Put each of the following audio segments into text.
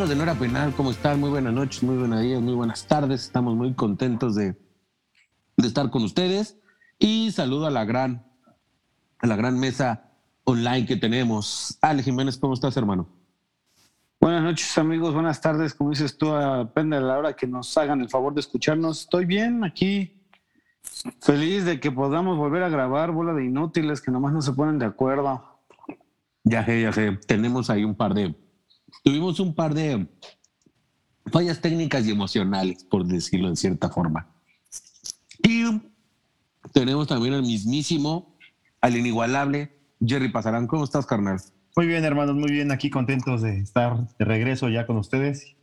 Amigos de Nora Penal, ¿cómo están? Muy buenas noches, muy buenos días, muy buenas tardes. Estamos muy contentos de, de estar con ustedes. Y saludo a la gran, a la gran mesa online que tenemos. Ale Jiménez, ¿cómo estás, hermano? Buenas noches, amigos. Buenas tardes. Como dices tú, depende de la hora que nos hagan el favor de escucharnos. Estoy bien aquí. Feliz de que podamos volver a grabar bola de inútiles que nomás no se ponen de acuerdo. Ya sé, ya sé. Tenemos ahí un par de. Tuvimos un par de fallas técnicas y emocionales, por decirlo de cierta forma. Y tenemos también al mismísimo, al inigualable Jerry Pasarán. ¿Cómo estás, carnal? Muy bien, hermanos, muy bien. Aquí contentos de estar de regreso ya con ustedes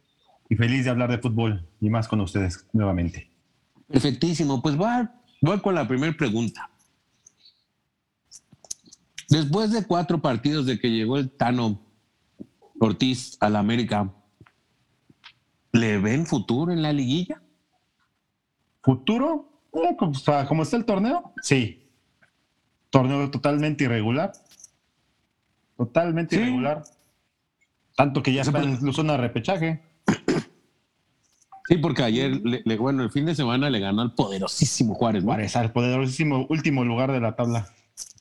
y feliz de hablar de fútbol y más con ustedes nuevamente. Perfectísimo. Pues voy, voy con la primera pregunta. Después de cuatro partidos de que llegó el Tano Ortiz a la América, ¿le ven futuro en la liguilla? ¿Futuro? Eh, como, está, como está el torneo, sí. Torneo totalmente irregular. Totalmente Sí. irregular. Tanto que ya está puede- en la zona de repechaje. Sí, porque ayer, le- le- bueno, el fin de semana le ganó al poderosísimo Juárez, ¿no? Juárez al poderosísimo último lugar de la tabla.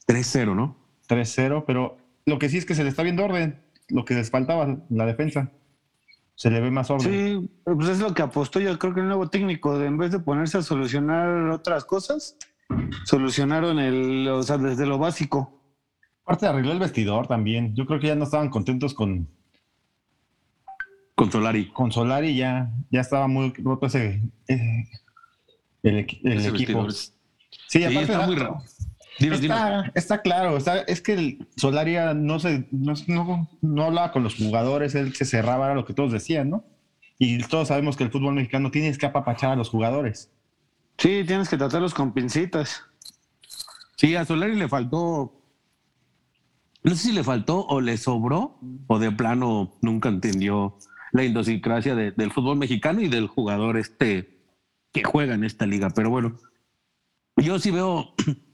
3-0, ¿no? 3-0, pero lo que sí es que se le está viendo orden. Lo que les faltaba, la defensa. Se le ve más orden. Sí, pues es lo que apostó yo creo que el nuevo técnico, de, en vez de ponerse a solucionar otras cosas, solucionaron el, o sea, desde lo básico. Aparte arregló el vestidor también. Yo creo que ya no estaban contentos con, Con Solari. con Solari, ya, ya estaba muy roto ese, eh, el, el Ese equipo. vestidor. Sí, Sí, aparte está era- muy raro. Dinos, dinos. Está, claro, está- es que el Solari era- no, se, no, no- no hablaba con los jugadores, él se cerraba, era lo que todos decían, ¿no? Y todos sabemos que el fútbol mexicano tienes que apapachar a los jugadores. Sí, tienes que tratarlos con pincitas. Sí, a Solari le faltó. No sé si le faltó o le sobró, o de plano nunca entendió la idiosincrasia de- del fútbol mexicano y del jugador este que juega en esta liga. Pero bueno, yo sí veo,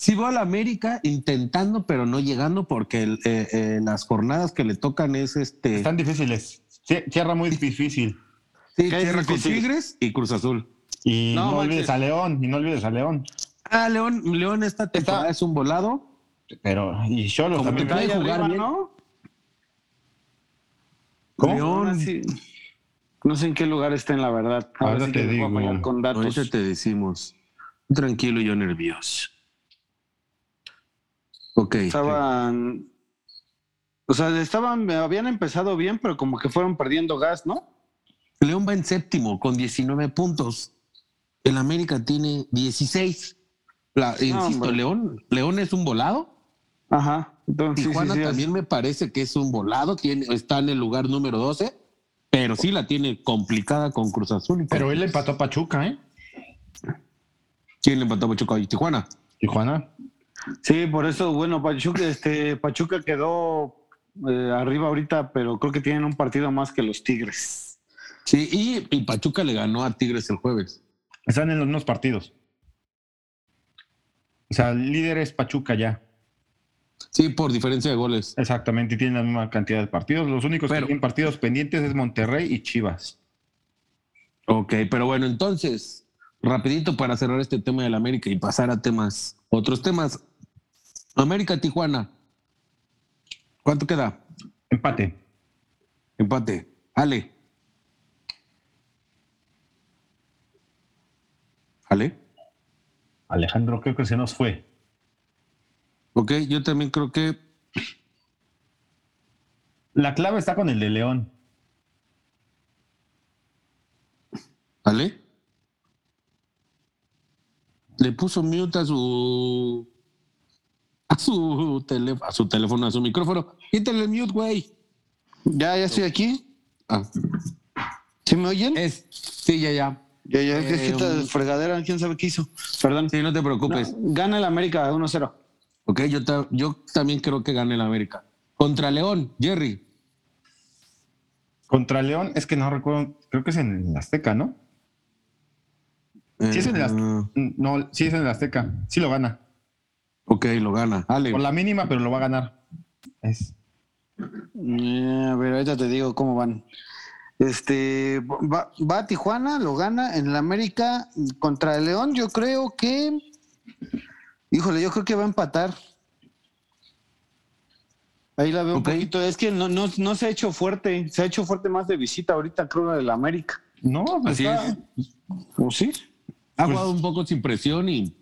sí veo a la América intentando, pero no llegando, porque el- eh, eh, las jornadas que le tocan es este. Están difíciles. Cierra muy difícil. Sí, ¿Qué es cierra con? Tigres y Cruz Azul. Y No olvides a León, y no olvides a León. Ah, León, León esta temporada es un volado. Pero, y Cholos también. puede Ahí jugar arriba, bien. ¿no? ¿Cómo? León. Ahora sí, No sé en qué lugar estén, la verdad. Ahora Ahora sí te digo. fallar con datos. Ahorita te decimos. Tranquilo y yo nervioso. Ok. Estaban. O sea, estaban, habían empezado bien, pero como que fueron perdiendo gas, ¿no? León va en séptimo con 19 puntos. El América tiene 16. La- insisto, hombre. León, León es un volado. Ajá. Entonces, sí, sí, Tijuana sí, también me parece que es un volado. Tiene, está en el lugar número 12, pero sí la tiene complicada con Cruz Azul. Pero él empató a Pachuca, ¿eh? ¿Quién le empató a Pachuca y Tijuana? Tijuana. Sí, por eso, bueno, Pachuca, este, Pachuca quedó eh, arriba ahorita, pero creo que tienen un partido más que los Tigres. Sí, y, y Pachuca le ganó a Tigres el jueves. Están en los mismos partidos. O sea, el líder es Pachuca ya. Sí, por diferencia de goles. Exactamente, y tienen la misma cantidad de partidos. Los únicos Pero- que tienen partidos pendientes es Monterrey y Chivas. Ok, pero bueno, entonces, rapidito para cerrar este tema del América y pasar a temas, otros temas. América Tijuana. ¿Cuánto queda? Empate. Empate. Ale. Ale. Alejandro, creo que se nos fue. Ok, yo también creo que La clave está con el de León. Ale. Le puso mute a su a su teléfono, a su teléfono, a su micrófono. Quítale el mute, güey. Ya, ya estoy aquí. Ah, ¿Sí me oyen? es, sí, ya, ya. Ya, ya, es que eh, esta um, fregadera, quién sabe qué hizo. Perdón. Sí, no te preocupes. No, gana el América 1-0. Ok, yo, ta- yo también creo que gane el América. Contra León, Jerry. Contra León, es que no recuerdo, creo que es en el Azteca, ¿no? Sí es en el Eh, Azteca. No, sí es en el Azteca. Sí lo gana. Ok, lo gana. Ale. Por la mínima, pero lo va a ganar. Es Eh, a ver, ahorita te digo cómo van. Este va, va a Tijuana, lo gana en el América contra el León. Yo creo que, híjole, yo creo que va a empatar. Ahí la veo un poquito. Es que no, no, no se ha hecho fuerte. Se ha hecho fuerte más de visita ahorita, creo, del América. No, pues Así está- es. ¿O sí? Ha Pues- jugado un poco sin presión y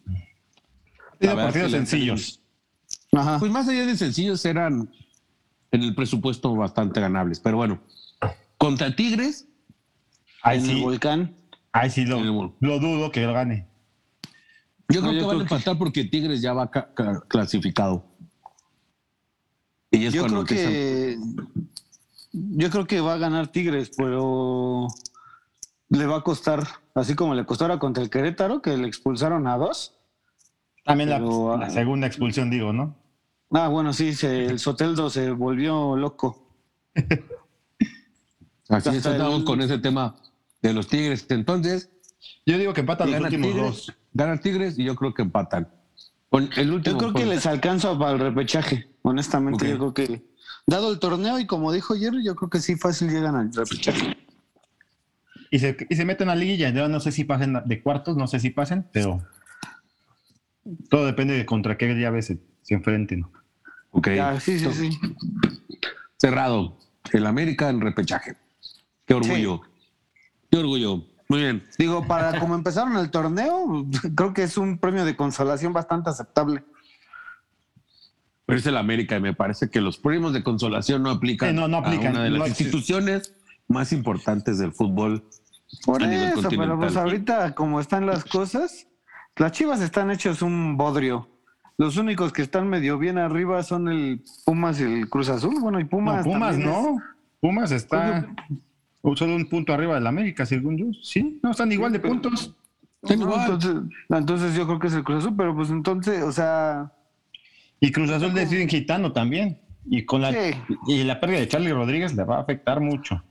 verdad partidos sencillos. Ajá. pues más allá de sencillos eran en el presupuesto bastante ganables. Pero bueno, contra Tigres, Ahí en el volcán. ahí sí lo, lo dudo que lo gane. yo No, creo yo que van a que- empatar porque Tigres ya va ca- ca- clasificado. Y es Yo creo empiezan- que yo creo que va a ganar Tigres, pero le va a costar, así como le costó ahora contra el Querétaro, que le expulsaron a dos. También la, Pero, la ah, segunda expulsión, digo, ¿no? Ah, bueno, sí, se- el Soteldo se volvió loco. Así estamos el- con ese tema de los Tigres. Entonces, Yo digo que empatan los gana últimos Tigres, dos. gana Tigres y yo creo que empatan. Con el último. Yo creo que con- les alcanza para el repechaje, honestamente. Ok. Yo creo que, dado el torneo y como dijo Jerry, yo creo que sí fácil llegan al repechaje. Y se, y se meten a la liguilla. Yo no sé si pasen de cuartos, no sé si pasen, pero todo depende de contra qué llaves se, se enfrenten. Ok. Ya, sí, sí, sí. Cerrado. El América en repechaje. Qué orgullo. Qué orgullo. Muy bien. Digo, para como empezaron el torneo, creo que es un premio de consolación bastante aceptable. Pero es el América y me parece que los premios de consolación no aplican, no, no aplican. a una de las No instituciones más importantes del fútbol. Por A nivel eso, pero pues ahorita como están las cosas, las Chivas están hechos un bodrio. Los únicos que están medio bien arriba son el Pumas y el Cruz Azul. Bueno, y Pumas. no, Pumas es- no. Pumas está solo un punto arriba del América, según yo. Sí, no, están igual de puntos. Están No, igual. entonces, entonces yo creo que es el Cruz Azul, pero pues entonces, o sea, Y Cruz Azul deciden gitano también. Y con la, Sí. y la pérdida de Charlie Rodríguez le va a afectar mucho.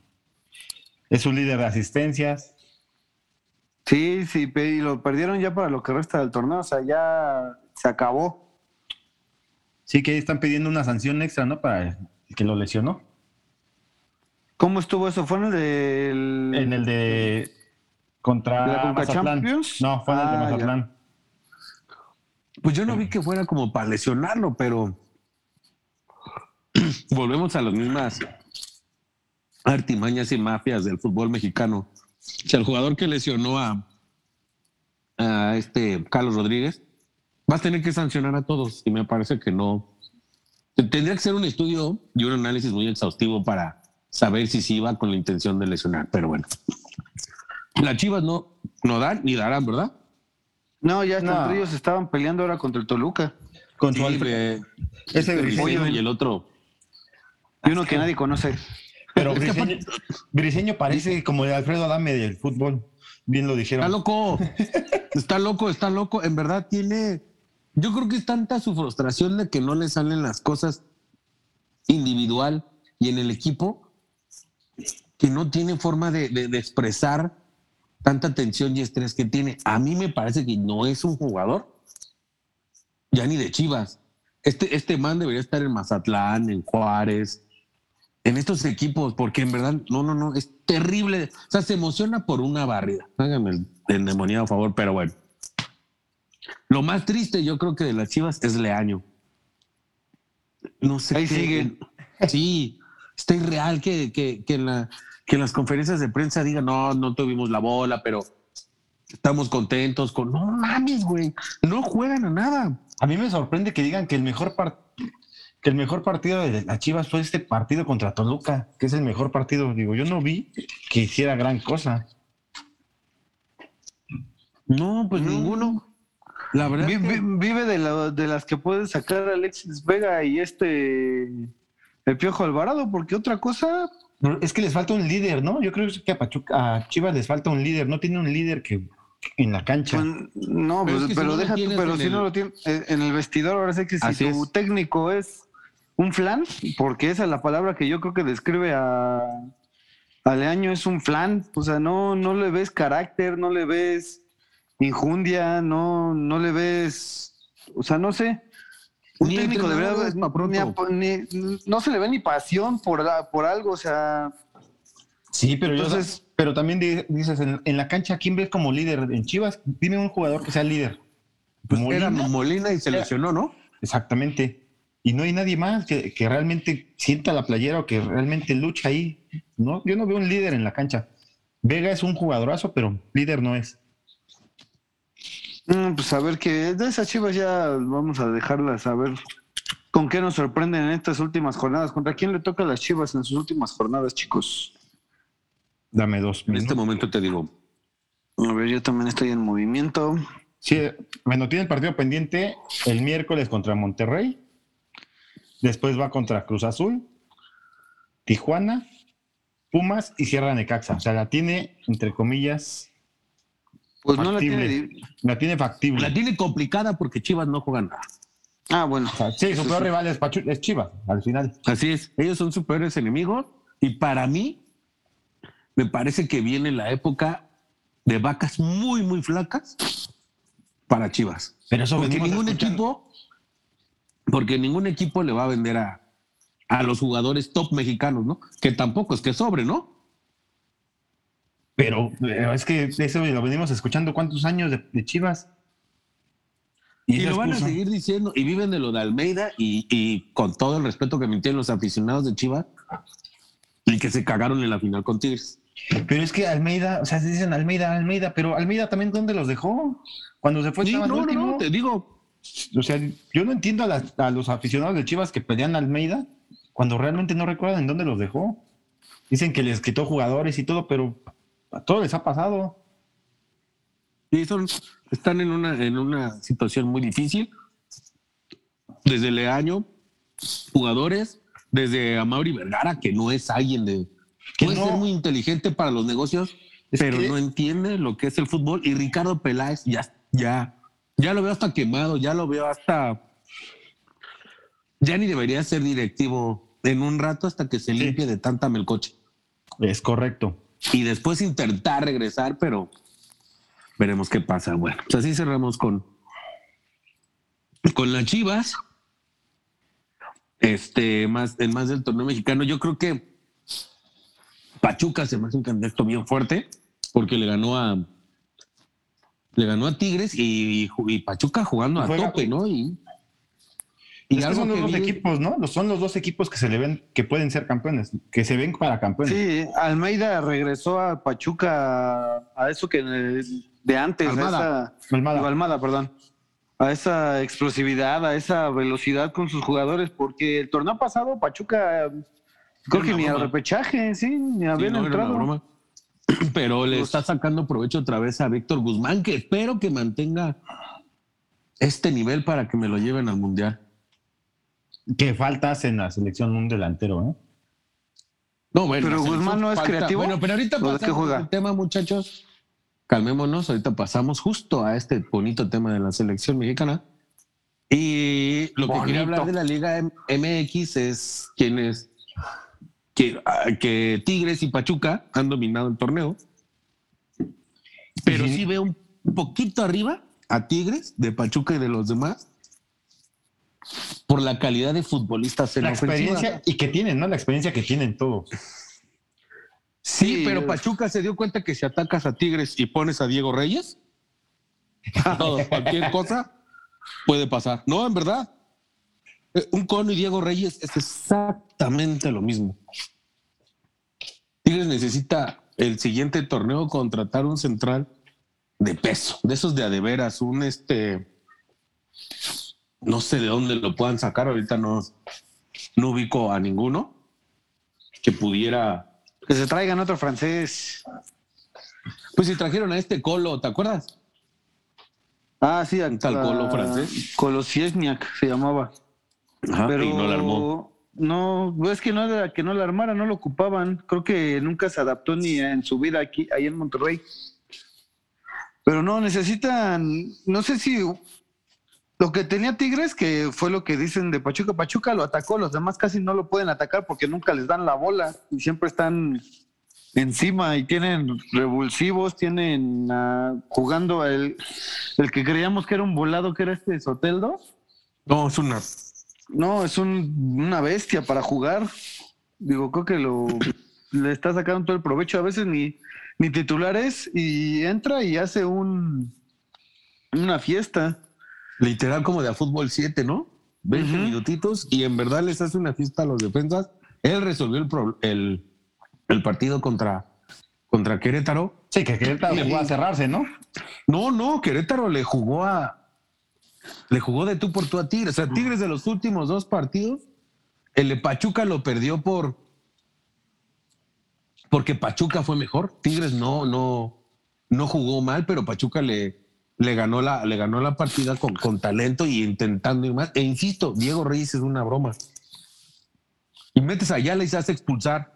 Es un líder de asistencias. Sí, sí, y lo perdieron ya para lo que resta del torneo, o sea, ya se acabó. Sí que están pidiendo una sanción extra, ¿no? Para el que lo lesionó. ¿Cómo estuvo eso? ¿Fue en el del... En el de contra ¿De la Conca. Champions? No, fue en el de Ah, ya. Mazatlán. Pues yo no vi que fuera como para lesionarlo, pero volvemos a las mismas artimañas y mafias del fútbol mexicano. O sea, el jugador que lesionó a, a este Carlos Rodríguez va a tener que sancionar a todos y me parece que no. Tendría que ser un estudio y un análisis muy exhaustivo para saber si sí iba con la intención de lesionar, pero bueno. Las Chivas no, no dan ni darán, ¿verdad? No, ya No. entre ellos estaban peleando ahora contra el Toluca. Con Sí, ese el Pollo y el otro. Y uno que nadie conoce. Pero Briseño, Briseño parece como el Alfredo Adame del fútbol. Bien lo Está dijeron. loco. Está loco, está loco. En verdad tiene. Yo creo que es tanta su frustración de que no le salen las cosas individual y en el equipo que no tiene forma de, de- de expresar tanta tensión y estrés que tiene. A mí me parece que no es un jugador ya ni de Chivas. Este, este man debería estar en Mazatlán, en Juárez, en estos equipos, porque en verdad, no, no, no, es terrible. O sea, se emociona por una barrida. Háganme el endemoniado a favor, pero bueno. Lo más triste, yo creo que de las Chivas es Leaño. No sé. Ahí qué- sigue. Sí, está irreal que, que, que, en la, que en las conferencias de prensa digan, no, no tuvimos la bola, pero estamos contentos con. No mames, güey. No juegan a nada. A mí me sorprende que digan que el mejor par- que el mejor partido de las Chivas fue este partido contra Toluca, que es el mejor partido. Digo, yo no vi que hiciera gran cosa. No, pues No. ninguno. La verdad. Es que- Vive de, la- de las que puede sacar Alexis Vega y este el Piojo Alvarado, porque otra cosa, Pero Es que les falta un líder, ¿no? Yo creo que a, Pachuca, a Chivas les falta un líder. No tiene un líder que en la cancha. pues, no, Pero pues, es que si pero no lo deja pero si el- no lo tiene eh, en el vestidor, ahora sí que si Así tu es. técnico es un flan, porque esa es la palabra que yo creo que describe a, a Leaño, es un flan, o sea, no, no le ves carácter, no le ves injundia, no, no le ves, o sea, no sé. Un Ni técnico debería pronto. ni ni- no se le ve ni pasión por, la- por algo, o sea, Sí, pero Entonces- yo, pero también di- dices, en, en la cancha, ¿quién ves como líder en Chivas? Dime un jugador que sea líder. Pues Molina. era Molina y se lesionó, ¿no? Exactamente. Y no hay nadie más que, que realmente sienta la playera o que realmente lucha ahí. No, yo no veo un líder en la cancha. Vega es un jugadorazo, pero líder no es. mm, pues a ver que de esas chivas ya vamos a dejarlas a ver con qué nos sorprenden en estas últimas jornadas. ¿Contra quién le toca a las chivas en sus últimas jornadas, chicos? Dame dos. En este minutos. momento te digo. A ver, yo también estoy en movimiento. Sí, bueno, tiene el partido pendiente el miércoles contra Monterrey. Después va contra Cruz Azul, Tijuana, Pumas y Sierra Necaxa. O sea, la tiene, entre comillas, Pues no la tiene. la tiene factible. La tiene complicada porque Chivas no juega nada. Ah, bueno. O sea, sí, su peor rival es, Pachu- es Chivas, al final. Así es. Ellos son sus peores enemigos. Y para mí, me parece que viene la época de vacas muy, muy flacas para Chivas. Pero eso Porque ningún escuchando. equipo, porque ningún equipo le va a vender a, a los jugadores top mexicanos, ¿no? Que tampoco es que sobre, ¿no? Pero eh, es que eso lo venimos escuchando cuántos años de, de Chivas. Y, lo van a seguir diciendo, y viven de lo de Almeida, y, y con todo el respeto que me tienen los aficionados de Chivas, y que se cagaron en la final con Tigres. Pero es que Almeida, o sea, se dicen Almeida, Almeida, pero Almeida también, ¿dónde los dejó? Cuando se fue, Sí, no, último. no, te digo, O sea, yo no entiendo a, las- a los aficionados de Chivas que pelean a Almeida cuando realmente no recuerdan en dónde los dejó. Dicen que les quitó jugadores y todo, pero a todos les ha pasado. Sí, son, están en una, en una situación muy difícil. Desde Leaño, jugadores, desde Amauri Vergara, que no es alguien de. Que puede no. ser muy inteligente para los negocios, Es pero que- no entiende lo que es el fútbol. Y Ricardo Peláez ya, ya, ya lo veo hasta quemado, ya lo veo hasta. Ya ni debería ser directivo en un rato hasta que se Sí. limpie de tanta melcoche. Es correcto. Y después intentar regresar, pero veremos qué pasa. Bueno, pues así cerramos con, con las Chivas. Este, más, en más del torneo mexicano, yo creo que Pachuca se me hace un candidato bien fuerte porque le ganó a le ganó a Tigres y, y Pachuca jugando a Juega- tope, ¿no? Y, y Es que algo son los que dos vi- equipos, ¿no? Los- Son los dos equipos que se le ven, que pueden ser campeones, que se ven para campeones. Sí, Almeida regresó a Pachuca a eso que de antes, Almada. a esa Almada. digo, Almada, perdón. A esa explosividad, a esa velocidad con sus jugadores, porque el torneo pasado Pachuca creo que ni al repechaje, sí, ni Sí, habían no, era una entrado. Pero le está sacando provecho otra vez a Víctor Guzmán, que espero que mantenga este nivel para que me lo lleven al mundial. Que faltas en la selección un delantero, ¿eh? No, bueno, Pero Guzmán no es creativo. Bueno, pero ahorita ¿O de qué pasamos juega? al tema, muchachos. Calmémonos, ahorita pasamos justo a este bonito tema de la selección mexicana. Y lo que quería hablar de la Liga M- MX es quienes que, ah, que Tigres y Pachuca han dominado el torneo. Pero Sí. sí veo un poquito arriba a Tigres, de Pachuca y de los demás, por la calidad de futbolistas en La ofensiva. experiencia y que tienen, ¿no? La experiencia que tienen todos. Sí, Sí, pero Pachuca se dio cuenta que si atacas a Tigres y pones a Diego Reyes, todo, cualquier cosa puede pasar. No, en verdad. Eh, Un cono y Diego Reyes es exactamente lo mismo. Tigres necesita el siguiente torneo contratar un central de peso, de esos de a de veras, un este, no sé de dónde lo puedan sacar, ahorita no, no ubico a ninguno que pudiera Que se traigan otro francés. Pues si trajeron a este Colo, ¿te acuerdas? Ah, sí, a, Un tal Colo francés. Colosiesniak se llamaba. Pero y no la armó. No, es que no era que no la armara, no lo ocupaban. Creo que nunca se adaptó ni en su vida aquí, ahí en Monterrey. Pero no, necesitan, no sé si lo que tenía Tigres, que fue lo que dicen de Pachuca, Pachuca lo atacó, los demás casi no lo pueden atacar porque nunca les dan la bola y siempre están encima y tienen revulsivos, tienen ah, jugando el, el que creíamos que era un volado, que era este Soteldo. No, es una No, es un- una bestia para jugar. Digo, creo que lo le está sacando todo el provecho. A veces ni, ni titulares y entra y hace un una fiesta. Literal como de a fútbol 7, ¿no? 20 Ujú. minutitos y en verdad les hace una fiesta a los defensas. Él resolvió el, pro- el, el partido contra, contra Querétaro. Sí, que Querétaro Sí. jugó a cerrarse, ¿no? No, no, Querétaro le jugó a. Le jugó de tú por tú a Tigres. O sea, Tigres de los últimos dos partidos, el de Pachuca lo perdió por. Porque Pachuca fue mejor. Tigres no, no, no jugó mal, pero Pachuca le, le, ganó, la, le ganó la partida con, con talento y intentando ir más. E insisto, Diego Reyes es una broma. Y metes a Ayala y se hace expulsar.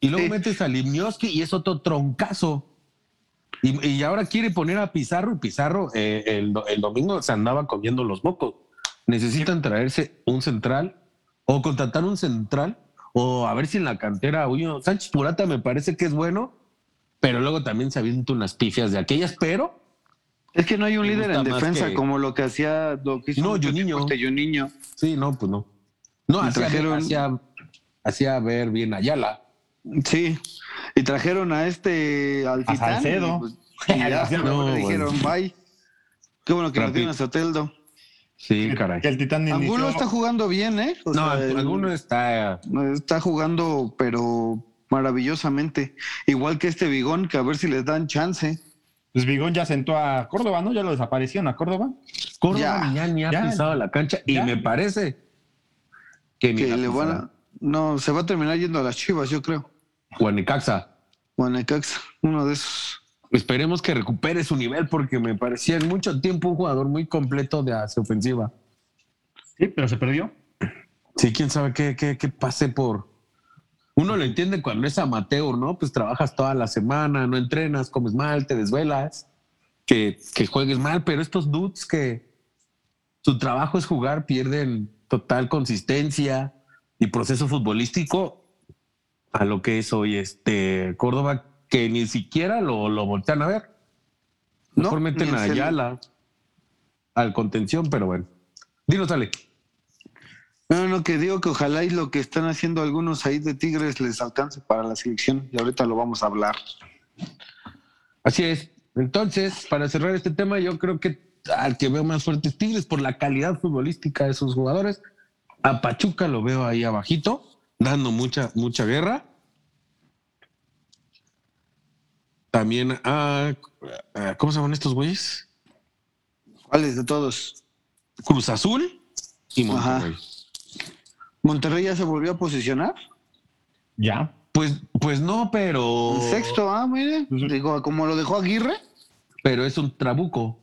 Y luego Sí. metes a Limnioski y es otro troncazo. Y, y ahora quiere poner a Pizarro y Pizarro eh, el, do- el domingo se andaba comiendo los mocos. Necesitan traerse un central o contratar un central o a ver si en la cantera, oye, Sánchez Purata me parece que es bueno, pero luego también se avienta unas pifias de aquellas, pero Es que no hay un líder en defensa que- como lo que hacía lo que hizo No, Juninho. tiempo este sí, no, pues no. No, hacía, trajeron- hacía, hacía ver bien a Ayala. Sí. Y trajeron a este al A Titán, Salcedo. y, pues, y ya, le dijeron bye. Qué bueno que Rápido. nos dieron a Soteldo. Sí, caray. Que el Titán Angulo inició- está jugando bien, ¿eh? O No, sea, alguno está. Está jugando, pero maravillosamente. Igual que este Bigón, que a ver si les dan chance. Pues Bigón ya sentó a Córdoba, ¿no? Ya lo desaparecieron a Córdoba. Córdoba Ya, ya, ni ha ya. pisado la cancha y me parece que Que le van a- No, se va a terminar yendo a las chivas, yo creo. O a Necaxa. O a Necaxa, uno de esos. Esperemos que recupere su nivel porque me parecía en mucho tiempo un jugador muy completo de hacia ofensiva. Sí, pero se perdió. Sí, quién sabe qué, qué, qué pase por. Uno lo entiende cuando es amateur, ¿no? Pues trabajas toda la semana, no entrenas, comes mal, te desvelas, que, que juegues mal, pero estos dudes que su trabajo es jugar, pierden total consistencia y proceso futbolístico a lo que es hoy este Córdoba, que ni siquiera lo, lo voltean a ver. No, Mejor meten ni a. Ayala al contención, pero bueno. Dinos, Ale. No, no, que digo que ojalá y lo que están haciendo algunos ahí de Tigres les alcance para la selección. Y ahorita lo vamos a hablar. Así es. Entonces, para cerrar este tema, yo creo que al que veo más fuerte es Tigres por la calidad futbolística de sus jugadores. A Pachuca lo veo ahí abajito, dando mucha, mucha guerra. También a, a- ¿cómo se llaman estos güeyes? ¿Cuáles de todos? Cruz Azul y Ajá. Monterrey. ¿Monterrey ya se volvió a posicionar? Ya. Pues, pues no, pero. Sexto, ah, mire. Pues- Digo, como lo dejó Aguirre. Pero es un trabuco.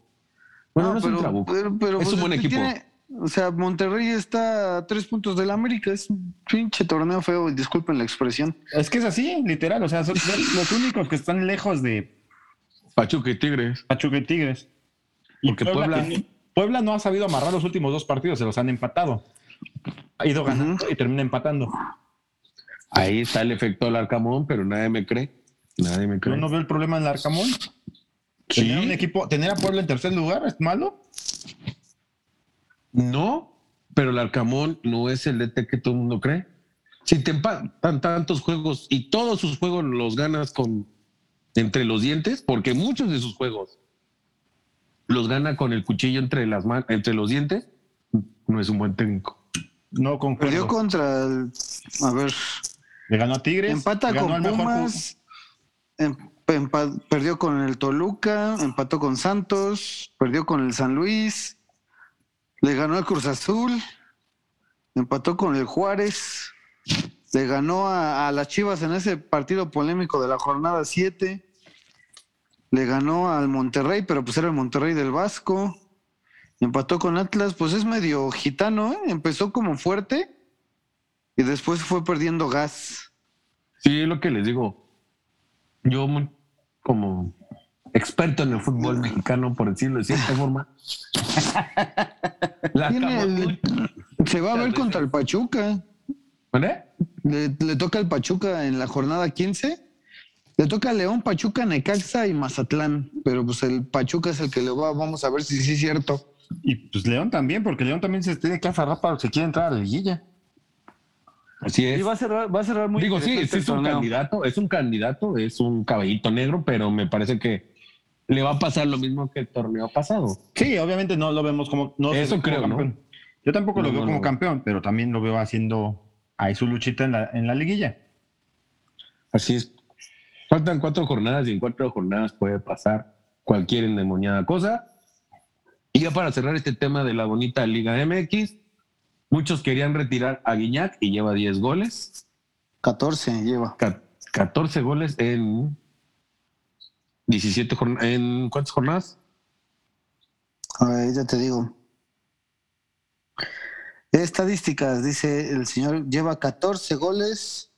Bueno, no, es un trabuco. pero- pero, Es un buen que equipo. tiene- o sea, Monterrey está a tres puntos del América. Es un pinche torneo feo, disculpen la expresión. Es que es así, literal. O sea, son los únicos que están lejos de Pachuca y Tigres. Pachuca y Tigres. Y Porque Puebla- que- Puebla no ha sabido amarrar los últimos dos partidos, se los han empatado. Ha ido ganando y termina empatando. Ahí está el efecto del Arcamón, pero nadie me cree. Nadie me Yo cree. no veo el problema en el Arcamón. Sí. Tener un equipo, tener a Puebla en tercer lugar es malo. No, pero el Arcamón no es el DT que todo el mundo cree. Si te empatan tantos juegos y todos sus juegos los ganas con entre los dientes, porque muchos de sus juegos los gana con el cuchillo entre las entre los dientes, no es un buen técnico. No concuerdo. Perdió contra el. A ver. Le ganó a Tigres. Empata ganó con mejor Pumas. em- empa- perdió con el Toluca. Empató con Santos. Perdió con el San Luis. Le ganó al Cruz Azul. Empató con el Juárez. Le ganó a, las Chivas en ese partido polémico de la jornada 7. Le ganó al Monterrey, pero pues era el Monterrey del Vasco. Empató con Atlas, pues es medio gitano, ¿eh? Empezó como fuerte y después fue perdiendo gas. Sí, es lo que les digo. Yo como experto en el fútbol mexicano, por decirlo de cierta forma. la Tiene el- Arcamón- se va a ver contra el Pachuca. ¿Vale? Le, le toca al Pachuca en la jornada 15. Le toca a León, Pachuca, Necaxa y Mazatlán. Pero pues el Pachuca es el que le va. Vamos a ver si sí es cierto. Y pues León también, porque León también se tiene que aferrar para que quiere entrar a la liguilla. Así es. Y va a cerrar, va a cerrar muy Digo, sí, el es un torneo. candidato, es un candidato, es un caballito negro, pero me parece que le va a pasar lo mismo que el torneo pasado. Sí, obviamente no lo vemos como. No Eso como creo, ¿no? campeón. Yo tampoco No, lo veo no, como no. campeón, pero también lo veo haciendo ahí su luchita en la, en la liguilla. Así es. Faltan cuatro jornadas y en cuatro jornadas puede pasar cualquier endemoniada cosa. Y ya para cerrar este tema de la bonita Liga MX, muchos querían retirar a Guiñac y lleva 10 goles, 14 lleva. ca- 14 goles en 17 jornadas. ¿En cuántas jornadas? A ver, ya te digo. Estadísticas, dice el señor, lleva 14 goles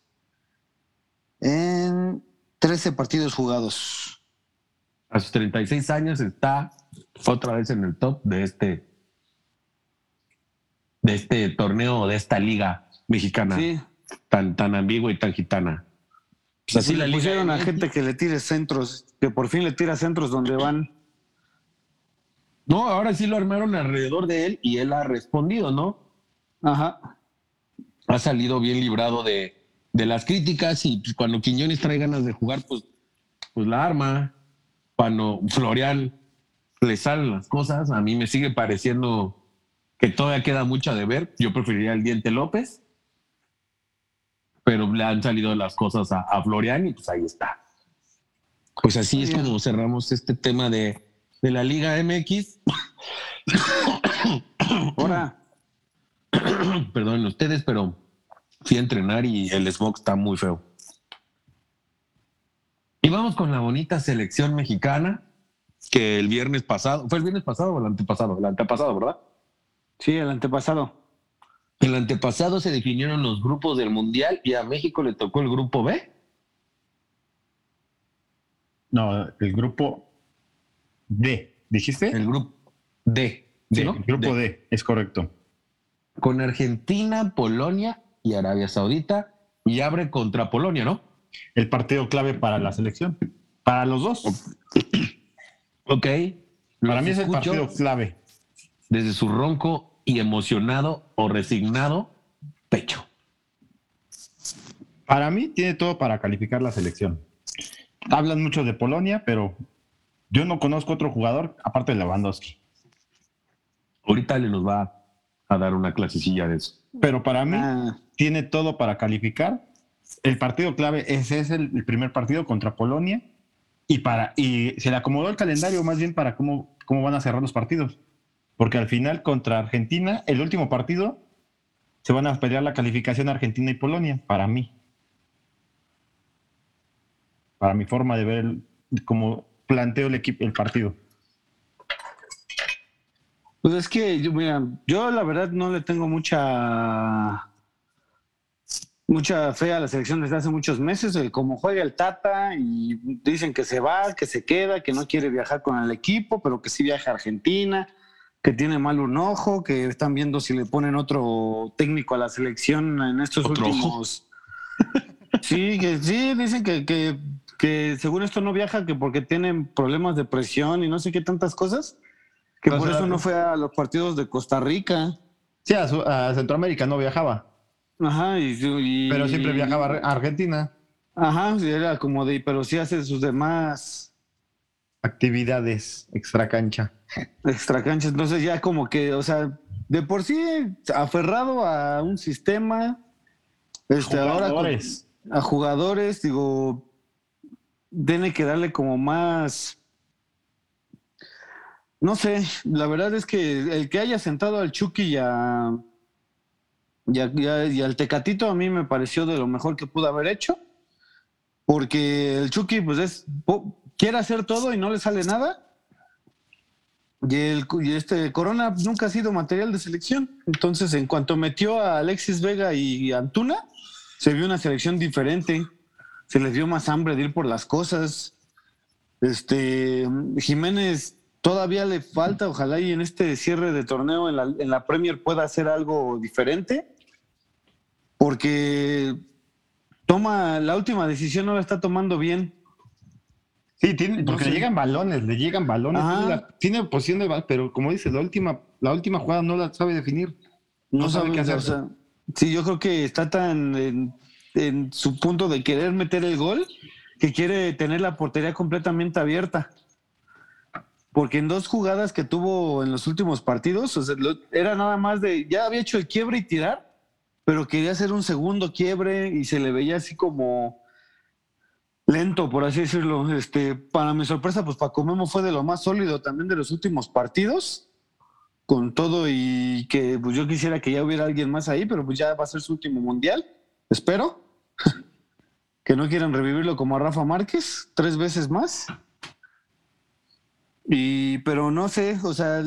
en 13 partidos jugados. A sus 36 años está otra vez en el top de este de este torneo, de esta liga mexicana Sí, tan, tan ambigua y tan gitana. Pues así así la le pusieron a gente que le tire centros, que por fin le tira centros donde van. No, ahora sí lo armaron alrededor de él y él ha respondido, ¿no? Ajá. Ha salido bien librado de, de las críticas y pues, cuando Quiñones trae ganas de jugar, pues, pues la arma. Cuando Florian le salen las cosas, a mí me sigue pareciendo que todavía queda mucho de ver. Yo preferiría el Diente López, pero le han salido las cosas a, a Florian y pues ahí está. Pues así es como cerramos este tema de, de la Liga MX. Ahora, Perdonen ustedes, pero fui a entrenar y el smog está muy feo. Y vamos con la bonita selección mexicana que el viernes pasado, ¿fue el viernes pasado o el antepasado? El antepasado, ¿verdad? sí, el antepasado. El antepasado se definieron los grupos del Mundial y a México le tocó el grupo B. No, el grupo D, ¿dijiste? El grupo D. Sí, ¿no? el grupo D. D, es correcto. Con Argentina, Polonia y Arabia Saudita y abre contra Polonia, ¿no? El partido clave para la selección. Para los dos. Ok. Para Los mí es el partido clave. Desde su ronco y emocionado o resignado pecho. Para mí tiene todo para calificar la selección. Hablan mucho de Polonia, pero yo no conozco otro jugador aparte de Lewandowski. Ahorita le nos va a dar una clasecilla de eso. Pero para mí Ah, tiene todo para calificar. El partido clave ese es el, el primer partido contra Polonia y para y se le acomodó el calendario más bien para cómo, cómo van a cerrar los partidos. Porque al final contra Argentina, el último partido, se van a pelear la calificación Argentina y Polonia, para mí. Para mi forma de ver cómo planteo el equipo el partido. Pues es que yo, mira, yo la verdad no le tengo mucha mucha fe a la selección desde hace muchos meses, el cómo juega el Tata y dicen que se va, que se queda, que no quiere viajar con el equipo, pero que sí viaja a Argentina, que tiene mal un ojo, que están viendo si le ponen otro técnico a la selección en estos ¿Otro ojo? últimos. Sí, que sí, dicen que, que, que según esto no viaja, que porque tienen problemas de presión y no sé qué tantas cosas, que por eso no fue a los partidos de Costa Rica. Sí, a, su- a Centroamérica no viajaba, Ajá, y, y- pero siempre viajaba a Argentina. Ajá, sí, era como de, pero sí hace sus demás Actividades extra cancha. extracanchas. Entonces ya como que, o sea, de por sí aferrado a un sistema, este, ahora a jugadores, digo, tiene que darle como más. No sé, la verdad es que el que haya sentado al Chucky y a, y, a- y a- y al Tecatito a mí me pareció de lo mejor que pudo haber hecho, porque el Chucky pues es po- quiere hacer todo y no le sale nada. Y, el, este Corona nunca ha sido material de selección. Entonces, en cuanto metió a Alexis Vega y Antuna, se vio una selección diferente. Se les dio más hambre de ir por las cosas. Este Jiménez todavía le falta, ojalá y en este cierre de torneo en la, en la Premier pueda hacer algo diferente. Porque toma la última decisión, no la está tomando bien. Sí, tiene, porque le llegan balones, le llegan balones. Tiene, posición de balón, pero como dice, la última, la última jugada no la sabe definir. No, sabe qué hacer. sí, yo creo que está tan en, en, su punto de querer meter el gol que quiere tener la portería completamente abierta. Porque en dos jugadas que tuvo en los últimos partidos, era nada más de, ya había hecho el quiebre y tirar, pero quería hacer un segundo quiebre y se le veía así como lento, por así decirlo. Este, para mi sorpresa, pues Paco Memo fue de lo más sólido también de los últimos partidos, con todo y que pues yo quisiera que ya hubiera alguien más ahí, pero pues ya va a ser su último mundial, espero. que no quieran revivirlo como a Rafa Márquez, tres veces más. Y, pero no sé, o sea,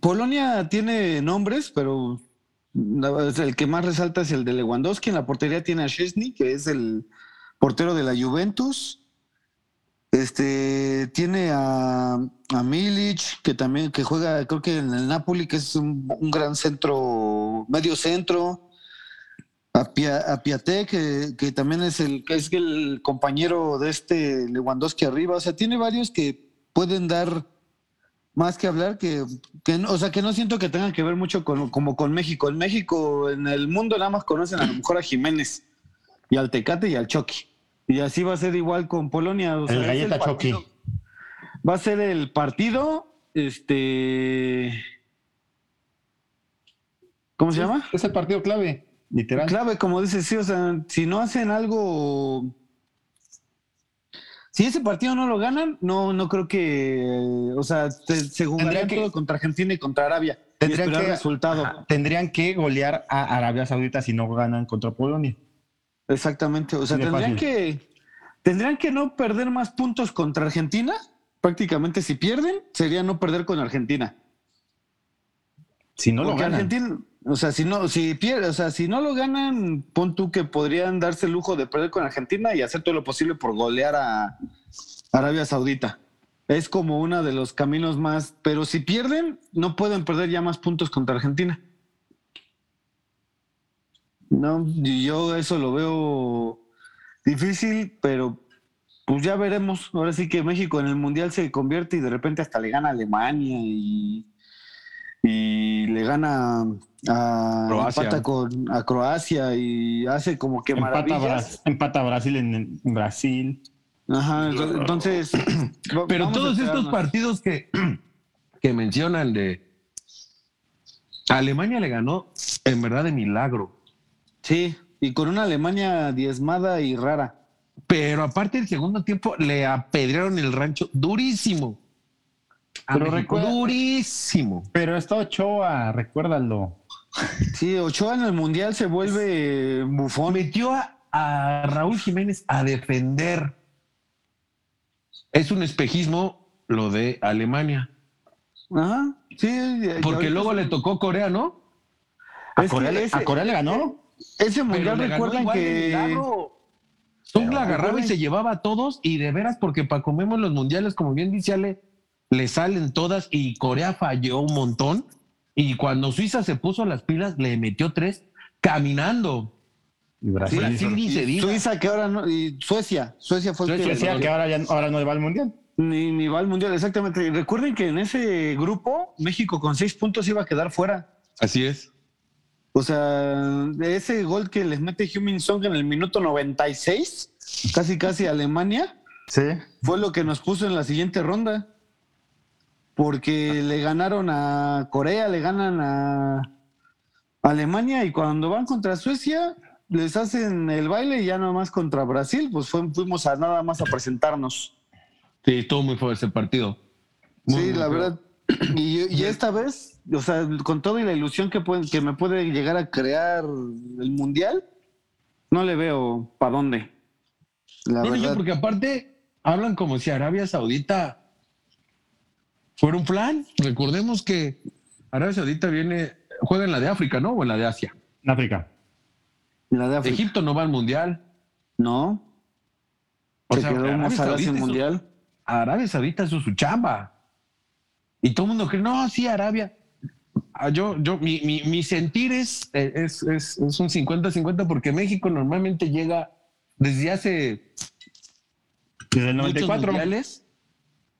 Polonia tiene nombres, pero el que más resalta es el de Lewandowski. En la portería tiene a Szczesny, que es el portero de la Juventus. Este tiene a, a Milic, que también que juega, creo que en el Napoli, que es un, gran centro, medio centro. A, Piaté, que, que, también es el, que es el compañero de este Lewandowski arriba. O sea, tiene varios que pueden dar más que hablar que, o sea, que no siento que tengan que ver mucho con, como con México. En México, en el mundo nada más conocen a lo mejor a Jiménez y al Tecate y al Chucky. Y así va a ser igual con Polonia. el galleta Chucky. Va a ser el partido, este... ¿Cómo se llama? Es el partido clave, literal. Clave, como dices, sí, o sea, si no hacen algo si ese partido no lo ganan, no, no creo que, o sea, se, jugaría todo contra Argentina y contra Arabia. Tendrían que, resultado. tendrían que golear a Arabia Saudita si no ganan contra Polonia. Exactamente, o sea, tendrían que, tendrían que no perder más puntos contra Argentina. Prácticamente, si pierden, sería no perder con Argentina. Si no lo ganan. Argentina, o sea, si no, si pierde, o sea, si no lo ganan, pon tú que podrían darse el lujo de perder con Argentina y hacer todo lo posible por golear a Arabia Saudita. Es como uno de los caminos más, pero si pierden, no pueden perder ya más puntos contra Argentina. No, yo eso lo veo difícil, pero pues ya veremos. Ahora sí que México en el Mundial se convierte y de repente hasta le gana a Alemania y y le gana a Croacia. con a Croacia y hace como que empata maravillas. empata Brasil en, Brasil. Ajá, entonces. Pero todos estos partidos que, que mencionan de Alemania le ganó en verdad de milagro. Sí, y con una Alemania diezmada y rara. Pero aparte del segundo tiempo le apedrearon el rancho durísimo. Pero recuerda, durísimo. Pero está Ochoa, recuérdalo. Sí, Ochoa en el Mundial se vuelve bufón. Metió a, Raúl Jiménez a defender. Es un espejismo lo de Alemania. Ajá, sí. Porque luego le tocó Corea, ¿no? A, Corea, le ganó. Ese mundial recuerdan que. Son la agarraba y se llevaba a todos, y de veras, porque para comemos los mundiales, como bien dice Ale, le salen todas y Corea falló un montón. Y cuando Suiza se puso las pilas, le metió tres caminando. Y Brasil, Suiza que ahora no, y Suecia, Suecia fue el que, que ahora, ya, ahora no va al mundial. Ni, ni va al mundial, exactamente. Recuerden que en ese grupo México con seis puntos iba a quedar fuera. Así es. O sea, ese gol que les mete Human Song en el minuto 96, casi casi Alemania, sí. fue lo que nos puso en la siguiente ronda porque le ganaron a Corea, le ganan a Alemania y cuando van contra Suecia les hacen el baile y ya nada más contra Brasil, pues fuimos a nada más a presentarnos. Sí, estuvo muy fuerte ese partido. sí, la verdad. Y, esta vez, o sea, con toda la ilusión que, que me puede llegar a crear el Mundial, no le veo para dónde. La verdad. porque aparte hablan como si Arabia Saudita fuera un plan. Recordemos que Arabia Saudita viene, juega en la de África, ¿no? O en la de Asia. En África. En la de África. Egipto no va al mundial. No. O sea, Arabia Saudita, mundial. Arabia Saudita es su chamba. Y todo el mundo cree, no, sí, Arabia. Ah, yo, yo, mi, mi, sentir es, es, es, es un 50-50 porque México normalmente llega desde hace Desde el muchos 94. mundiales.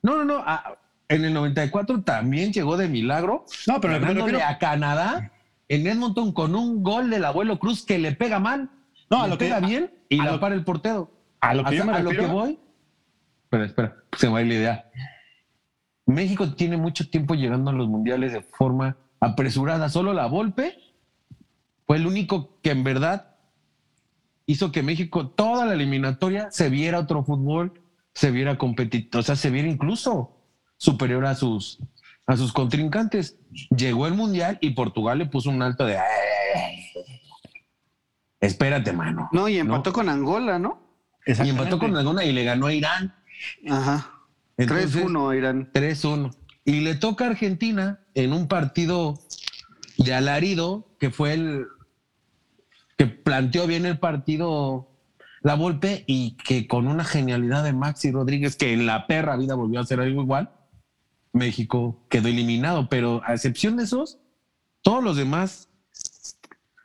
No, no, no. ah, en el 94 también llegó de milagro. No, pero me refiero- a Canadá en Edmonton con un gol del abuelo Cruz que le pega mal. No, a lo que- pega bien y a la lo- para el portero. A lo que O yo sea, me a lo que refiero. voy. Espera, espera, se me va a ir la idea. México tiene mucho tiempo llegando a los mundiales de forma apresurada. Solo la Volpe fue el único que en verdad hizo que México, toda la eliminatoria, se viera otro fútbol, se viera competitivo, o sea, se viera incluso superior a sus, a sus contrincantes. Llegó el mundial y Portugal le puso un alto de. "Ay, Espérate, mano. No, y empató con Angola, ¿no? Y empató con alguna y le ganó a Irán. Ajá. Entonces, 3-1 Irán. 3-1. Y le toca a Argentina en un partido de alarido, que fue el que planteó bien el partido la Volpe y que con una genialidad de Maxi Rodríguez, que en la perra vida volvió a hacer algo igual, México quedó eliminado. Pero a excepción de esos, todos los demás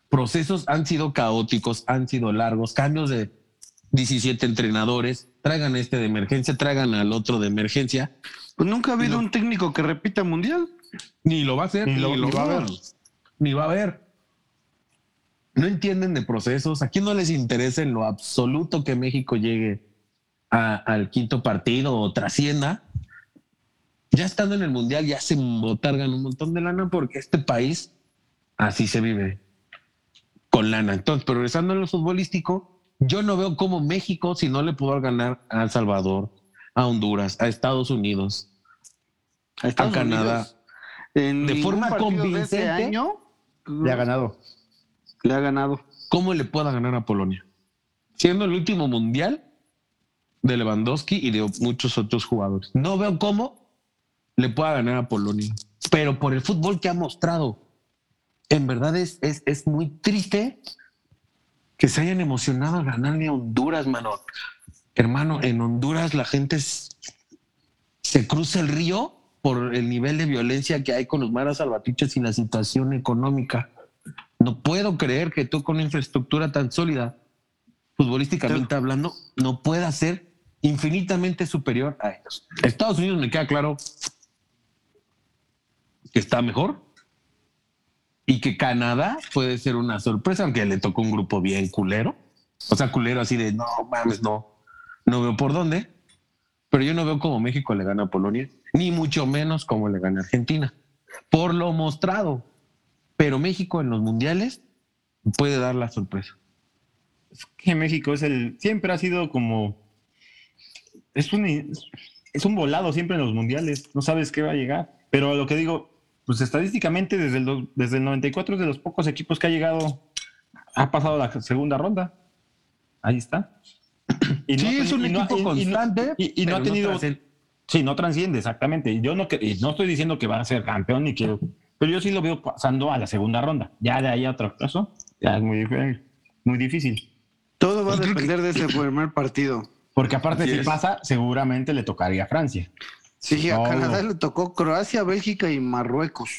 procesos han sido caóticos, han sido largos, cambios de 17 entrenadores, traigan este de emergencia, traigan al otro de emergencia. Pues nunca ha habido un técnico que repita mundial. Ni lo va a hacer, Ni ni, lo- lo, ni va a haber. ver. Ni va a haber. No entienden de procesos. Aquí no les interesa en lo absoluto que México llegue a- al quinto partido o trascienda. Ya estando en el mundial, ya se botargan un montón de lana porque este país así se vive con lana. Entonces, progresando en lo futbolístico, yo no veo cómo México, si no le pudo ganar a El Salvador, a Honduras, a Estados Unidos, A, Estados Canadá. Unidos. De forma de convincente. año Le ha ganado. le ha ganado. cómo le pueda ganar a Polonia. Siendo el último mundial de Lewandowski y de muchos otros jugadores. No veo cómo le pueda ganar a Polonia. Pero por el fútbol que ha mostrado, en verdad es, es, es muy triste que se hayan emocionado a ganarle a Honduras, mano. Hermano, en Honduras la gente es- se cruza el río por el nivel de violencia que hay con los maras salvatiches y la situación económica. No puedo creer que tú con una infraestructura tan sólida, futbolísticamente hablando, no pueda ser infinitamente superior a ellos. Estados Unidos me queda claro que está mejor y que Canadá puede ser una sorpresa, aunque le tocó un grupo bien culero. O sea, culero así de, no mames, no, no veo por dónde. Pero yo no veo cómo México le gana a Polonia, ni mucho menos cómo le gana a Argentina, por lo mostrado. Pero México en los mundiales puede dar la sorpresa. Es que México es el. Siempre ha sido como. Es un, es un volado siempre en los mundiales. No sabes qué va a llegar. Pero lo que digo, pues estadísticamente desde el, desde el 94 es de los pocos equipos que ha llegado. Ha pasado la segunda ronda. Ahí está. Y Sí, ha es un y no- equipo no- constante, Y, y no ha no tenido. trasciende. sí, no transciende, exactamente. Yo no, no estoy diciendo que va a ser campeón ni que. Pero yo sí lo veo pasando a la segunda ronda. Ya de ahí a otro caso, ya es muy, muy difícil. Todo va a depender de ese primer partido. Porque aparte, Así si es. pasa, seguramente le tocaría a Francia. Sí, a No, Canadá no. le tocó Croacia, Bélgica y Marruecos.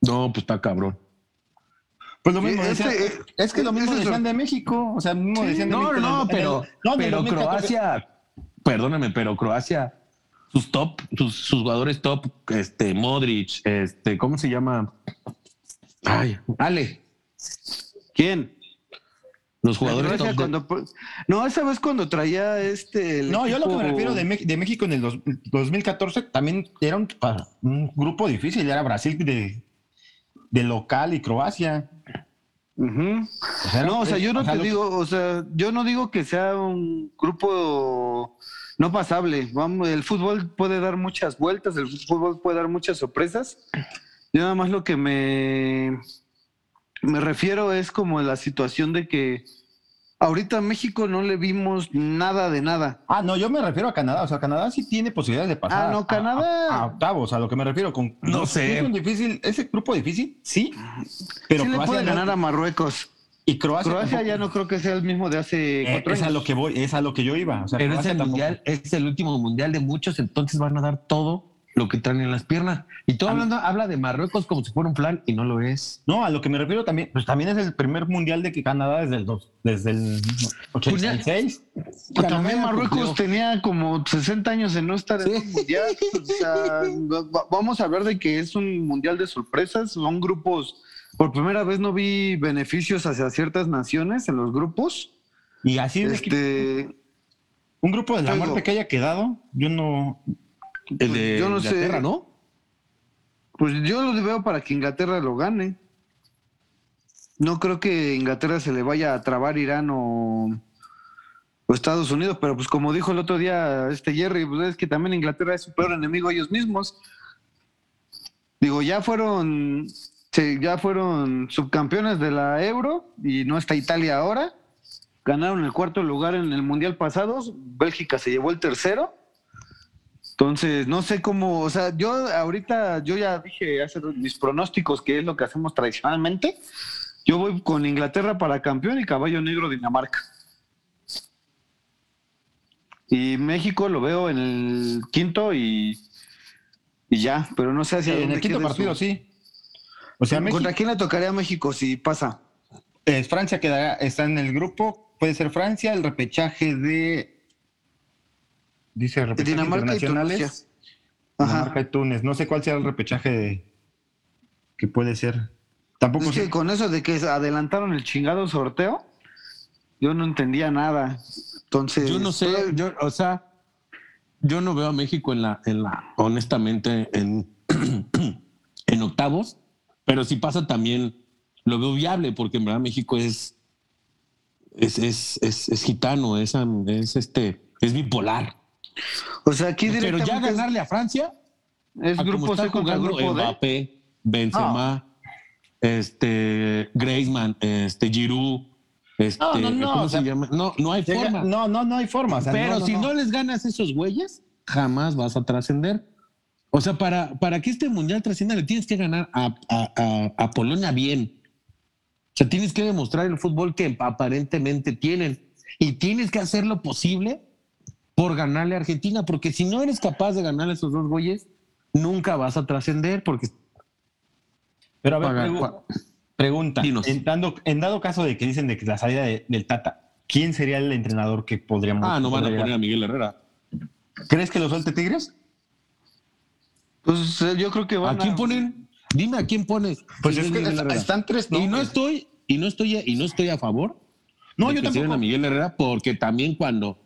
No, pues está cabrón. Pues lo mismo decían- eh, es que lo mismo ese es decían lo- de México, o sea, mismo decían de No, México. no, no, pero, pero 2014. Croacia, perdóname, pero Croacia, sus top, sus, sus jugadores top, este, Modric, este, ¿cómo se llama? Ay, Ale, ¿Quién? Los jugadores de- cuando- No, esa vez cuando traía este. el No, yo lo que me refiero de, México en el dos- 2014 también era un, un grupo difícil, era Brasil de, de local y Croacia. O sea, No, o sea, yo no te digo, o sea, yo no digo que sea un grupo no pasable. Vamos, el fútbol puede dar muchas vueltas, el fútbol puede dar muchas sorpresas. Yo nada más lo que me, me refiero es como la situación de que ahorita a México no le vimos nada de nada. Ah, no, yo me refiero a Canadá. O sea, Canadá sí tiene posibilidades de pasar. Ah, no, a- Canadá. A, a octavos, a lo que me refiero. Con, No sé. Es un difícil, ese grupo difícil, sí. Pero sí le Croacia puede no- ganar a Marruecos. Y Croacia, Croacia tampoco- ya no creo que sea el mismo de hace Eh, cuatro es a años. lo que voy, es a lo que yo iba. O sea, Pero es el tampoco- mundial, es el último mundial de muchos, entonces van a dar todo lo que traen en las piernas. Y todo hablando, habla de Marruecos como si fuera un plan y no lo es. No, a lo que me refiero también, pues también es el primer mundial de que Canadá desde el, dos, desde el 86. Pues también Marruecos tenía como 60 años en no estar en un mundial. O sea, va- vamos a ver de que es un mundial de sorpresas. Son grupos. Por primera vez no vi beneficios hacia ciertas naciones en los grupos. Y así de equipo- Este, un grupo de la muerte que haya quedado, yo no. El de Yo no sé. Inglaterra, ¿no? pues yo lo veo para que Inglaterra lo gane. No creo que Inglaterra se le vaya a trabar Irán o, o Estados Unidos, pero pues como dijo el otro día este Jerry, pues es que también Inglaterra es su peor enemigo ellos mismos. Digo, ya fueron, ya fueron subcampeones de la Euro y no está Italia ahora. Ganaron el cuarto lugar en el Mundial pasado, Bélgica se llevó el tercero. Entonces, no sé cómo, o sea, yo ahorita, yo ya dije hace mis pronósticos, que es lo que hacemos tradicionalmente. Yo voy con Inglaterra para campeón y caballo negro Dinamarca. Y México lo veo en el quinto y, y ya, pero no sé hacia en dónde el quinto partido, su- sí. O sea, México, ¿Contra quién le tocaría a México si pasa? eh, Francia quedará, está en el grupo. Puede ser Francia, el repechaje de. Dice repechaje Dinamarca y internacionales. Ajá. Dinamarca y Túnez. No sé cuál sea el repechaje de- que puede ser. Tampoco Es que sé. con eso de que adelantaron el chingado sorteo, yo no entendía nada. Entonces, Yo no sé, todo- yo, o sea, yo no veo a México en la, en la, honestamente, en, en octavos, pero si pasa también lo veo viable, porque en verdad México es, es, es, es, es gitano, es, es este, es bipolar. O sea, aquí Pero ya directamente es- ganarle a Francia, es, a grupo está C contra grupo D. Mbappé, Benzema, este, Griezmann, este, Giroud, este, No, no, no, ¿cómo o se sea, llama? No, no hay Llega- forma. No, no, no hay forma. o sea, Pero si no. les ganas esos güeyes, jamás vas a trascender. O sea, para, para que este mundial trascienda, le tienes que ganar a, a- a- a Polonia bien. O sea, tienes que demostrar el fútbol que aparentemente tienen. Y tienes que hacer lo posible por ganarle a Argentina, porque si no eres capaz de ganarle a esos dos güeyes, nunca vas a trascender, porque Pero a ver, pregu- pregunta. Dinos. En dado, en dado caso de que dicen de que la salida de- del Tata, ¿quién sería el entrenador que podríamos. ah, no van a poner a? Miguel Herrera. ¿Crees que lo suelte Tigres? Pues eh, yo creo que ¿A van quién ponen? Dime a quién pones. Pues es que están tres y no nombres. estoy y no estoy y no estoy a favor No, de yo que tampoco. a Miguel Herrera porque también cuando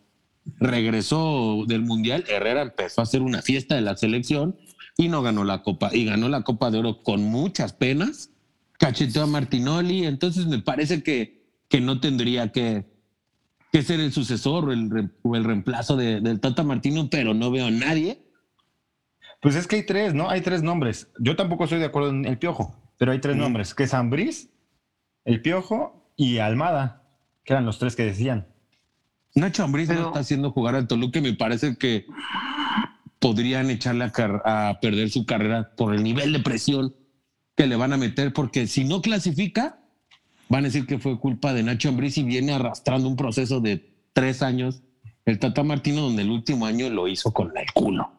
regresó del mundial Herrera empezó a hacer una fiesta de la selección y no ganó la copa y ganó la Copa de Oro con muchas penas cacheteó a Martinoli entonces me parece que, que no tendría que, que ser el sucesor o el, o el reemplazo de- del Tata Martino pero no veo a nadie Pues es que hay tres, ¿no? Hay tres nombres. Yo tampoco estoy de acuerdo en el Piojo, pero hay tres nombres, que es Ambriz, el Piojo y Almada, que eran los tres que decían. Nacho Ambriz Pero- no está haciendo jugar al Toluca y me parece que podrían echarle a, car- a perder su carrera por el nivel de presión que le van a meter, porque si no clasifica, van a decir que fue culpa de Nacho Ambriz y viene arrastrando un proceso de tres años. El Tata Martino, donde el último año lo hizo con el culo.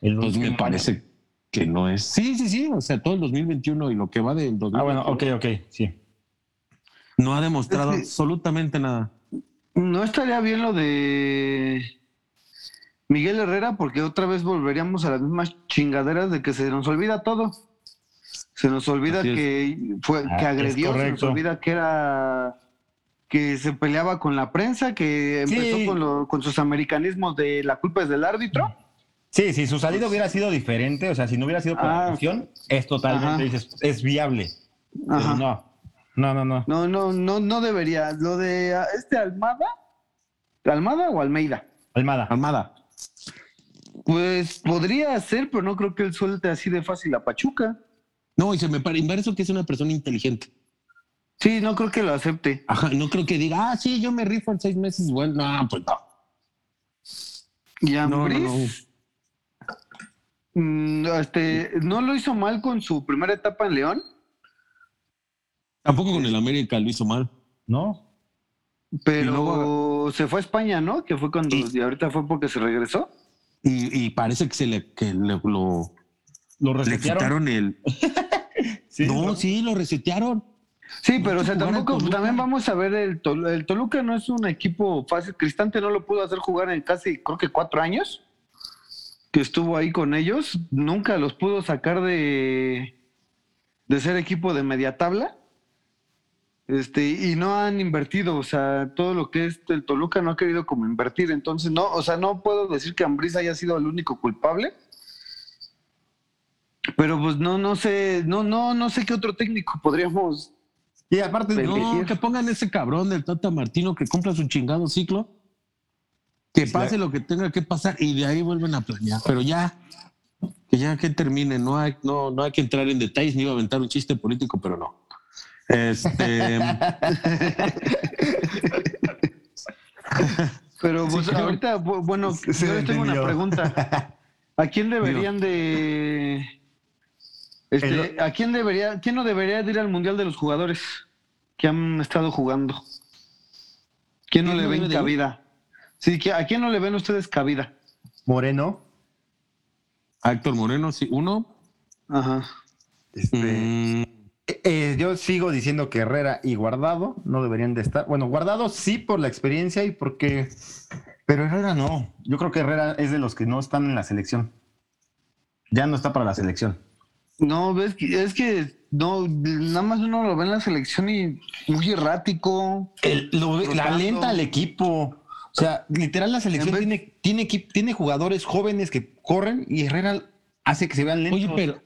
El Entonces me parece que no es. Sí, sí, sí. O sea, todo el 2021 y lo que va del año. 2021 Ah, bueno, ok, ok, sí. no ha demostrado absolutamente nada. No estaría bien lo de Miguel Herrera porque otra vez volveríamos a las mismas chingaderas de que se nos olvida todo. Se nos olvida Así es. que fue Ah, que es agredió, se nos olvida que era que se peleaba con la prensa, que Sí. empezó con, lo- con sus americanismos de la culpa es del árbitro. Sí, si su salida hubiera sido diferente, o sea, si no hubiera sido por Ah. es totalmente, dices, es viable. Pero no, no, no, no. No, no, no, no debería. Lo de ah, este Almada, Almada o Almeida. Almada. Armada. Pues podría ser, pero no creo que él suelte así de fácil a Pachuca. No, y se me parece eso que es una persona inteligente. Sí, no creo que lo acepte. Ajá, no creo que diga, ah, sí, yo me rifo en seis meses. Bueno, no, pues no. Y No, no, no. mm, este, no lo hizo mal con su primera etapa en León, Tampoco con el América lo hizo mal. ¿No? pero luego- se fue a España, ¿no? Que fue cuando, y ahorita fue porque se regresó. y, y parece que se le, que le- lo, Lo le resetearon. quitaron el. Sí, no, sí, lo resetearon. Sí, pero o sea, tampoco, Toluca. también vamos a ver el, Tol- el Toluca no es un equipo fácil. Cristante no lo pudo hacer jugar en casi, creo que cuatro años que estuvo ahí con ellos. Nunca los pudo sacar de, de ser equipo de media tabla. Este, y no han invertido, o sea, todo lo que es el Toluca no ha querido como invertir. Entonces, no, o sea, no puedo decir que Ambriz haya sido el único culpable. Pero pues no, no sé, no, no, no sé qué otro técnico podríamos Y aparte, no, que pongan ese cabrón del Tata Martino que cumpla su chingado ciclo. Que pase lo que tenga que pasar y de ahí vuelven a planear. Pero ya, que ya que termine, no hay, no, no hay que entrar en detalles ni iba a aventar un chiste político, pero no. Este, Pero pues, Sí, ahorita, bu- bueno, yo les tengo una pregunta. ¿A quién deberían de este, El- a quién debería, quién no debería de ir al mundial de los jugadores que han estado jugando? ¿Quién no ¿Quién le ven cabida? Sí, que- ¿a quién no le ven ustedes cabida? Moreno, a Héctor Moreno, sí, uno. Ajá. este, Mm, eh, yo sigo diciendo que Herrera y Guardado no deberían de estar. Bueno, Guardado sí por la experiencia y porque. Pero Herrera no. Yo creo que Herrera es de los que no están en la selección. Ya no está para la selección. No, ves que es que no, nada más uno lo ve en la selección y muy errático. El- lo la alenta al equipo. O sea, literal la selección vez- tiene, tiene, tiene jugadores jóvenes que corren y Herrera hace que se vean lentos. oye, pero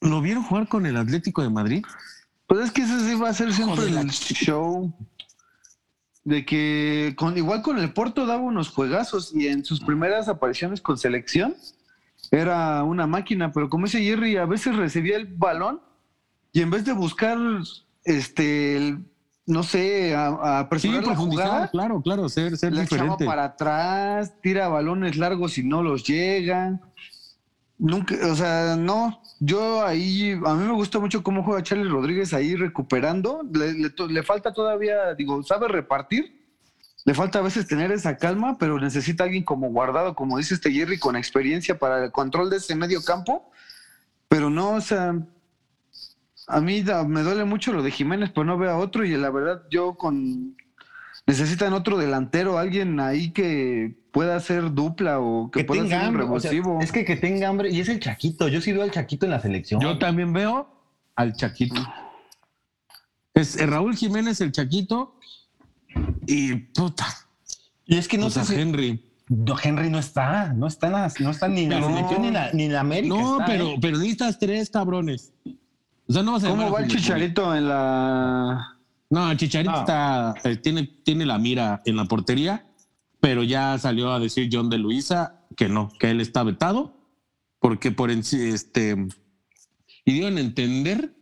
¿lo vieron jugar con el Atlético de Madrid? Pues es que ese sí va a ser siempre Joder, el show. De que con, igual con el Porto daba unos juegazos y en sus primeras apariciones con selección era una máquina, pero como dice Jerry, a veces recibía el balón y en vez de buscar, este, el- no sé, a, a Sí, la profundizar, jugada, claro, claro, ser, ser la echaba diferente. para atrás, tira balones largos y no los llega. Nunca, o sea, no, yo ahí, a mí me gusta mucho cómo juega Charlie Rodríguez ahí recuperando. Le, le falta todavía, digo, sabe repartir. Le falta a veces tener esa calma, pero necesita alguien como guardado, como dice este Jerry, con experiencia para el control de ese medio campo. Pero no, o sea, a mí me duele mucho lo de Jiménez, pero no veo a otro y la verdad yo con... Necesitan otro delantero, alguien ahí que pueda hacer dupla o que, que pueda tenga ser un hambre. o sea, es que que tenga hambre y es el Chaquito. Yo sí veo al Chaquito en la selección. Yo también veo al Chaquito. Es eh, Raúl Jiménez, el Chaquito, y puta, y es que no o sé sea, si- Henry. No, Henry no está, no está, en la- no está ni en la No. selección ni en la, ni en la América. No, está, pero, ¿eh? pero necesitas tres cabrones. O sea, no vas a ¿Cómo va el chicharito en la... No, el Chicharito No. está, eh, tiene, tiene la mira en la portería, pero ya salió a decir John de Luisa que no, que él está vetado, porque por este y dieron a entender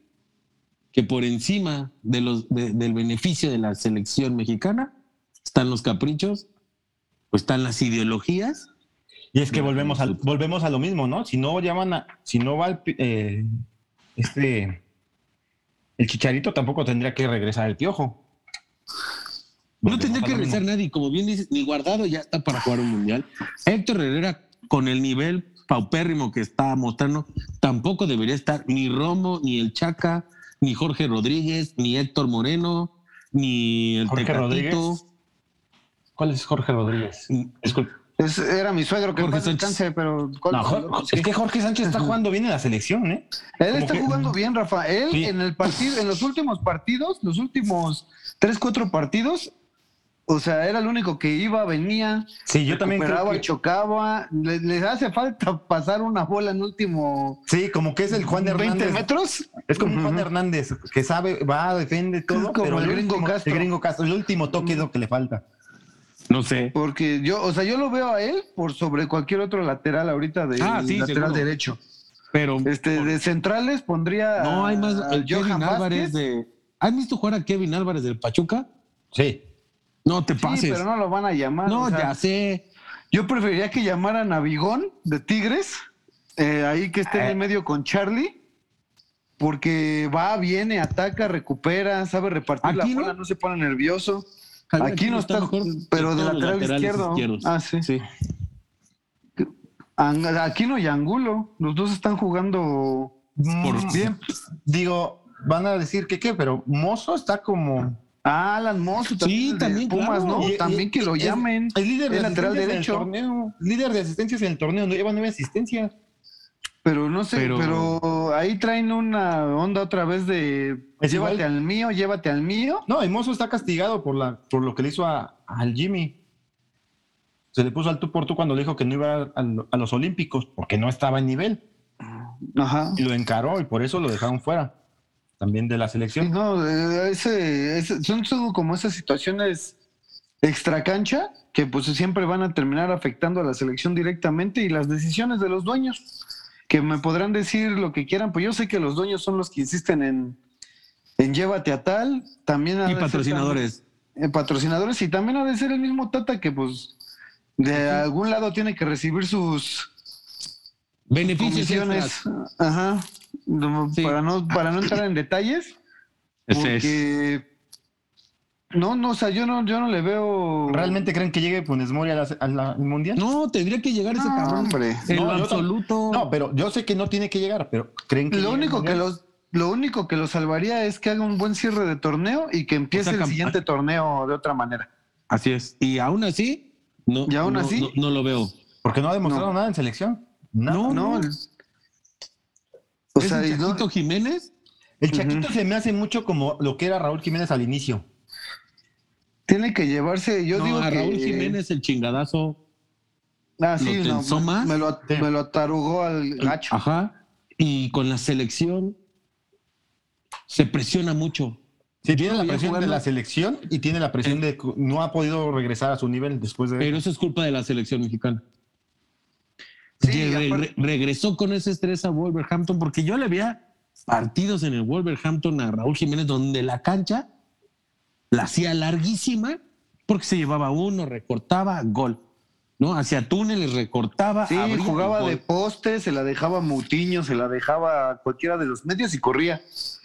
que por encima de los de- del beneficio de la selección mexicana están los caprichos, o están las ideologías. Y es que volvemos, al, volvemos a lo mismo, ¿no? Si no llaman a, si no va el, eh, este, el chicharito tampoco tendría que regresar el piojo. No tendría que regresar nadie, como bien dices, ni guardado ya está para jugar un mundial. Héctor Herrera, con el nivel paupérrimo que está mostrando, tampoco debería estar ni Romo, ni el Chaca, ni Jorge Rodríguez, ni Héctor Moreno, ni el Jorge Tecatito. Rodríguez. ¿Cuál es Jorge Rodríguez? Disculpe. Es- era mi suegro que Jorge Sánchez. pero... ¿cuál- No, Jor- es que Jorge Sánchez está jugando bien en la selección, ¿eh? Él como está que- jugando bien, Rafa. Él Sí. en el partido, en los últimos partidos, los últimos tres, cuatro partidos, o sea, era el único que iba, venía, Sí, yo también creo que- chocaba. Le, les hace falta pasar una bola en último Sí, como que es el Juan 20 Hernández. metros. Es como Juan. Hernández que sabe, va, defiende todo, como pero el gringo último- Castro. El gringo Castro, el último toque es lo que le falta. No sé. Porque yo, o sea, yo lo veo a él por sobre cualquier otro lateral ahorita de Ah, sí, lateral seguro. derecho. Pero Este, de centrales pondría no hay más. a El Kevin Johan Álvarez Vázquez. de. ¿Has visto jugar a Kevin Álvarez del Pachuca? Sí. No te Sí, pases. pero no lo van a llamar. no, o sea, ya sé. Yo preferiría que llamaran a Bigón de Tigres, eh, ahí que esté en el medio con Charlie, porque va, viene, ataca, recupera, sabe repartir la no. bola, no se pone nervioso. Javier Aquí no está, mejor pero de lateral izquierdo. izquierdos. Ah, sí. Sí. Aquino y Angulo, los dos están jugando Mm, bien. Digo, van a decir que qué, pero Mozo está como. Ah, Alan también, Sí, el también, Pumas, claro. ¿no? Y- también que lo es- llamen. Es líder de lateral derecho. En el torneo. Líder de asistencias en el torneo, no lleva nueve asistencias. Pero no sé, Pero- pero... ahí traen una onda otra vez de Es llévate igual. al mío, llévate al mío. No, y Mozo está castigado por, la, por lo que le hizo a- al Jimmy. Se le puso al tú por tú cuando le dijo que no iba a, a los Olímpicos porque no estaba en nivel. Ajá. Y lo encaró y por eso lo dejaron fuera. También de la Sí, selección. no, eh, ese, ese- son todo como esas situaciones extra cancha que pues siempre van a terminar afectando a la selección directamente y las decisiones de los dueños, que me podrán decir lo que quieran, pues yo sé que los dueños son los que insisten en, en llévate a tal, también Y patrocinadores. también- eh, patrocinadores y también ha de ser el mismo Tata que pues de algún lado tiene que recibir sus Beneficios comisiones, ajá, no, Sí. para no para no entrar en detalles. Ese es. Porque no, no, o sea, yo no, yo no le veo. ¿Realmente creen que llegue Funes Mori al Mundial? No, tendría que llegar ese cabrón. hombre. En No, absoluto. No, pero yo sé que no tiene que llegar, pero creen que Lo único que los, lo único que lo salvaría es que haga un buen cierre de torneo y que empiece O sea, el siguiente torneo de otra manera. Así es. Y aún así, no, ¿Y aún no, así? no, no lo veo. Porque no ha demostrado No. nada en selección. Nada. No, No, no. el- o ¿Es sea, el no- Chaquito Jiménez? El Chaquito se me hace mucho como lo que era Raúl Jiménez al inicio. tiene que llevarse. Yo no, digo a que Raúl Jiménez el chingadazo. Ah, sí, lo no, tensó más. me, lo, Sí. me lo atarugó al gacho. Ajá. Y con la selección se presiona mucho. Sí, tiene la presión de la selección y tiene la presión de que no ha podido regresar a su nivel después de. Pero eso es culpa de la selección mexicana. Sí, Ye- re- aparte- re- regresó con ese estrés a Wolverhampton porque yo le veía partidos en el Wolverhampton a Raúl Jiménez donde la cancha la hacía larguísima porque se llevaba uno, recortaba, gol. ¿No? Hacia túneles, recortaba. Sí, abría, jugaba de poste, se la dejaba Mutiño, se la dejaba a cualquiera de los medios y corría.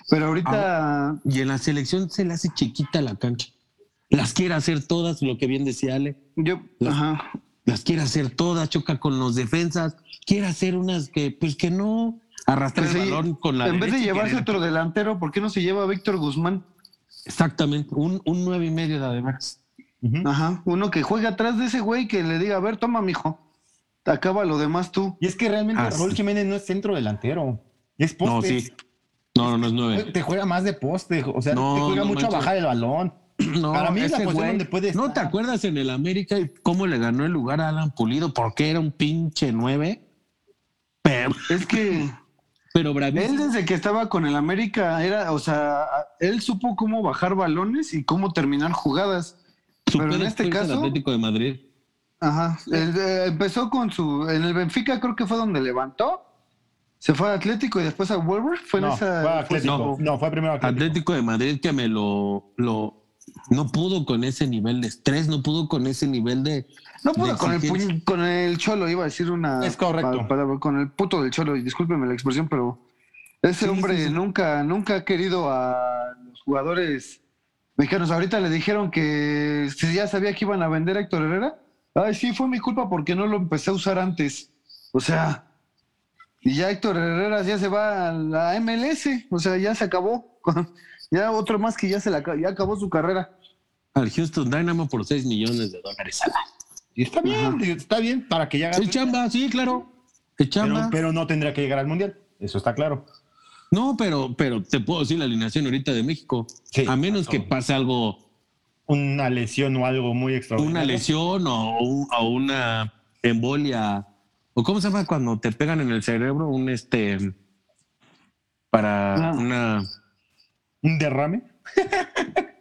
Pero ahorita Y en la selección se le hace chiquita la cancha. Las quiere hacer todas, lo que bien decía Ale. yo, ajá. Las quiere hacer todas, choca con los defensas. Quiere hacer unas que, pues que no. Arrastrar Pues el sí, balón con la en vez de llevarse querer- otro delantero, ¿por qué no se lleva a Víctor Guzmán? Exactamente, un, un nueve y medio de además. Ajá, uno que juegue atrás de ese güey que le diga, a ver, toma, mijo, acaba lo demás tú. Y es que realmente Ah, Raúl sí. Jiménez no es centro delantero. Es poste. No, sí. No, no, no es nueve. Te juega más de poste. O sea, No, te juega no mucho manches. a bajar el balón. No, Para mí es la posición güey- donde puede ¿No te acuerdas en el América y cómo le ganó el lugar a Alan Pulido? Porque era un pinche nueve. Pero, Es que pero él bravísimo. desde que estaba con el América era, o sea, él supo cómo bajar balones y cómo terminar jugadas. Pero en este caso- Atlético de Madrid. Ajá, él, eh, empezó con su, en el Benfica creo que fue donde levantó, se fue a Atlético y después a Wolver, fue en No, esa... fue Atlético. no. No, fue primero Atlético. Atlético de Madrid que me lo, lo no pudo con ese nivel de estrés, no pudo con ese nivel de No pudo de con el, exigencia. con el cholo, iba a decir una. Es correcto. pa- palabra, con el puto del cholo, y discúlpeme la expresión, pero ese Sí, hombre sí, sí. nunca, nunca ha querido a los jugadores mexicanos. Ahorita le dijeron que si ya sabía que iban a vender a Héctor Herrera. Ay, sí, fue mi culpa porque no lo empecé a usar antes. O sea, y ya Héctor Herrera ya se va a la MLS, o sea, ya se acabó. Ya otro más que ya se la ya acabó su carrera. al Houston Dynamo por 6 millones de dólares al año. Y está bien, está bien para que ya haga Es chamba, sí, claro. Es chamba. pero, pero no tendría que llegar al mundial. Eso está claro. No, pero, pero te puedo decir la alineación ahorita de México. Sí, a menos que pase algo, Una lesión o algo muy extraordinario. una lesión o, un- o una embolia. ¿O cómo se llama cuando te pegan en el cerebro? Un este. Para Ah. una. Un derrame.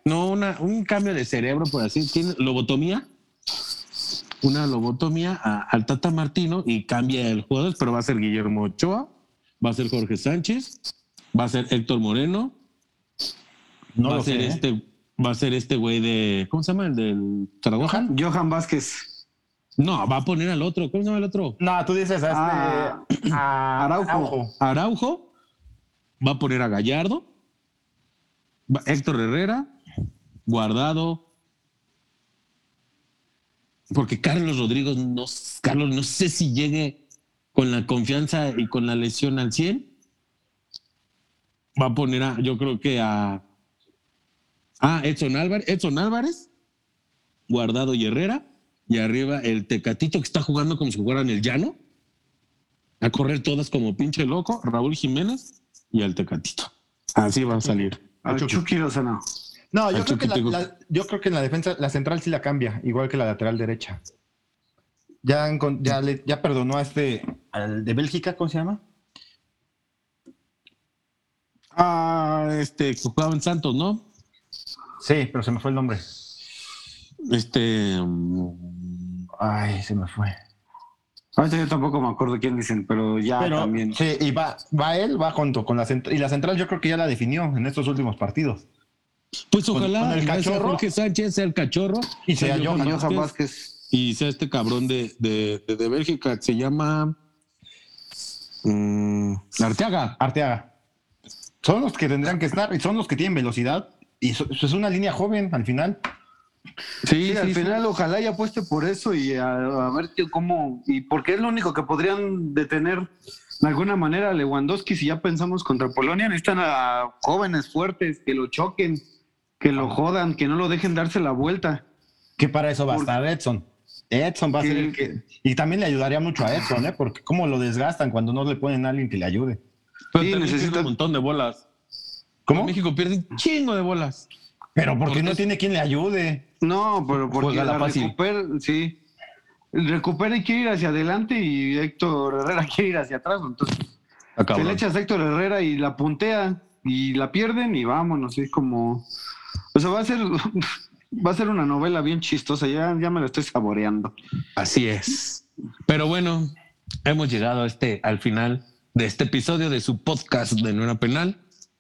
No, una, un cambio de cerebro, por así decirlo. Lobotomía. Una lobotomía a- al Tata Martino y cambia el jugador, pero va a ser Guillermo Ochoa, va a ser Jorge Sánchez, va a ser Héctor Moreno, No va a ser sé. ¿eh? este, va a ser este güey de. ¿Cómo se llama? El del Zaragoza. Johan Vázquez. No, va a poner al otro. ¿Cómo se llama el otro? No, tú dices a este. a Araujo. Araujo. Va a poner a Gallardo. Héctor Herrera. Guardado. Porque Carlos Rodríguez no, Carlos, no sé si llegue con la confianza y con la lesión al 100, va a poner a, yo creo que a, a Edson Álvarez, Edson Álvarez, Guardado y Herrera, y arriba el Tecatito que está jugando como si jugara en el llano, a correr todas como pinche loco, Raúl Jiménez y al Tecatito. Así va a salir. Al Chucky Lozano. No, yo creo, que la, Chucky la- yo creo que en la defensa, la central sí la cambia, igual que la lateral derecha. Ya, ya, le- ya perdonó a este, al de Bélgica, ¿cómo se llama? Ah, este, que jugaba en Santos, ¿no? Sí, pero se me fue el nombre. Este. mm, Ay, se me fue. Ahorita yo tampoco me acuerdo quién dicen, pero ya pero también. sí, y va, va él, va junto con la central. Y la central yo creo que ya la definió en estos últimos partidos. Pues ojalá con el cachorro. Jorge Sánchez sea el cachorro Y sea sea Johan Y Johan Vázquez, Vázquez. y sea este cabrón de, de, de- de Bélgica que se llama mm, Arteaga. Arteaga. Son los que tendrán que estar y son los que tienen velocidad. Y eso, eso es una línea joven al final. Sí, al final ojalá y apueste por eso y a, a ver qué- cómo, y porque es lo único que podrían detener de alguna manera a Lewandowski si ya pensamos contra Polonia, necesitan a jóvenes fuertes que lo choquen, que lo jodan, que no lo dejen darse la vuelta. Que para eso va a estar Edson. Edson va a ser el que. Y también le ayudaría mucho a Edson, ¿eh? Porque cómo lo desgastan cuando no le ponen a alguien que le ayude. Pero necesita- un montón de bolas. ¿Cómo? México pierde un chingo de bolas. Pero porque Porque no es- tiene quien le ayude. No, pero porque Juega la recupera, sí. Recupera y quiere ir hacia adelante y Héctor Herrera quiere ir hacia atrás. Entonces, te cabrón. le echas a Héctor Herrera y la puntea y la pierden y vámonos. Es como. O sea, va a ser. Va a ser una novela bien chistosa. Ya, ya me la estoy saboreando. Así es. Pero bueno, hemos llegado a este, al final de este episodio de su podcast de No Penal.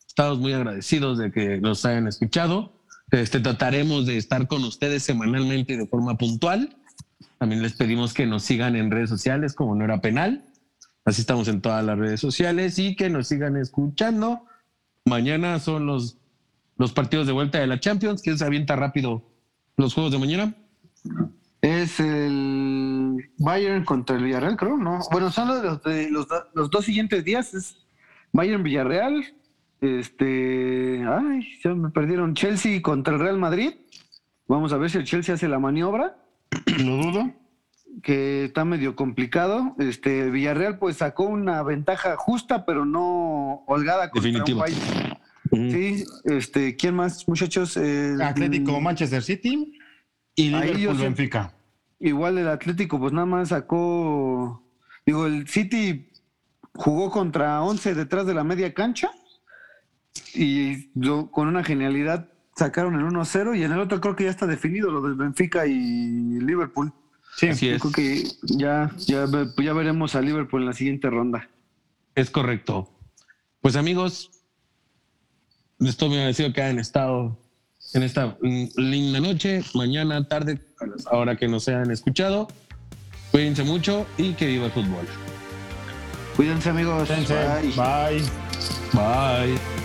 Estamos muy agradecidos de que nos hayan escuchado. Este, trataremos de estar con ustedes semanalmente y de forma puntual. También les pedimos que nos sigan en redes sociales como No Era Penal. Así estamos en todas las redes sociales y que nos sigan escuchando. Mañana son los, los partidos de vuelta de la Champions. ¿Quién se avienta rápido los juegos de mañana? Es el Bayern contra el Villarreal, creo, ¿no? Bueno, son los, los, los dos siguientes días. Es Bayern Villarreal. Este. Ay, ya me perdieron. Chelsea contra el Real Madrid. Vamos a ver si el Chelsea hace la maniobra. Lo dudo. que está medio complicado. Este Villarreal pues sacó una ventaja justa, pero no holgada contra un Bayern. Sí, este, ¿quién más, muchachos? El- Atlético Manchester City y Liverpool Benfica. Igual el Atlético, pues nada más sacó. Digo, el City jugó contra 11 detrás de la media cancha y yo- con una genialidad sacaron el 1-0 y en el otro creo que ya está definido lo del Benfica y Liverpool. Sí. Así Yo es. creo que ya, ya, ya veremos a Liverpool en la siguiente ronda. Es correcto. Pues amigos, estoy muy agradecido que hayan estado en esta mm, linda noche, mañana, tarde, a la hora que nos hayan escuchado. Cuídense mucho y que viva el fútbol. Cuídense amigos. Cuídense. Bye. Bye. Bye.